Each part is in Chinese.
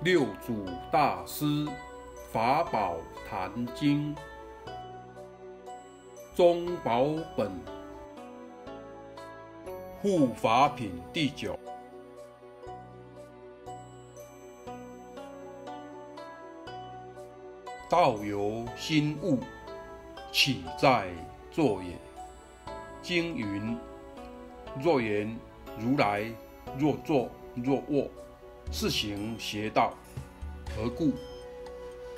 六祖大师法宝坛经中宝本护法品第九。道由心悟，岂在坐也？经云：若言如来，若坐若卧。是行邪道，何故？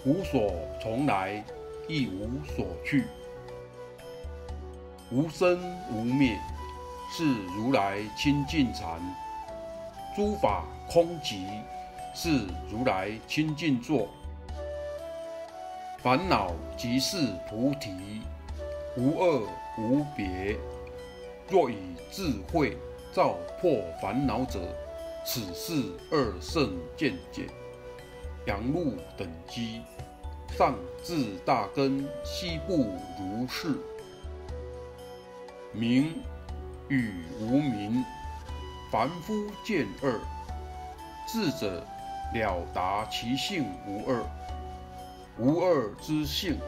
无所从来，亦无所去，无生无灭，是如来清净禅。诸法空寂，是如来清净坐。烦恼即是菩提，无二无别。若以智慧照破烦恼者，此是二圣见解，阳路等机，上至大根，西不如是。名与无名，凡夫见二。智者了达其性无二，无二之性，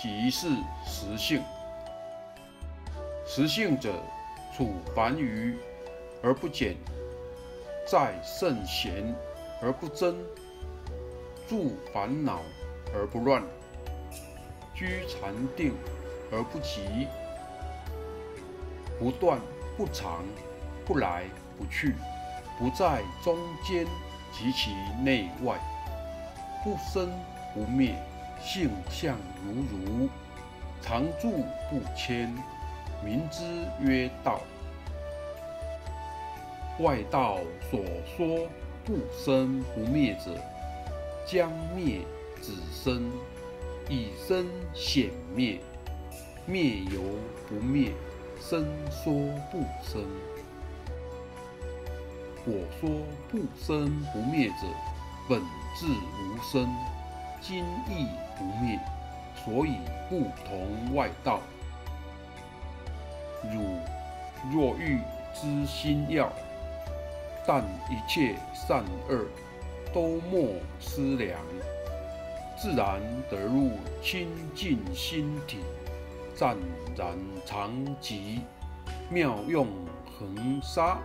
即是实性。实性者，处凡愚而不减。在圣贤而不争，住烦恼而不乱，居禅定而不急，不断不长，不来不去，不在中间及其内外，不生不灭，性相如如，常住不迁，名之曰道。外道所说不生不灭者，将灭只生，以生显灭，灭犹不灭，生说不生。我说不生不灭者，本质无生，今亦不灭，所以不同外道。汝若欲知心要。但一切善恶都莫思量，自然得入清净心体，湛然常寂，妙用恒沙。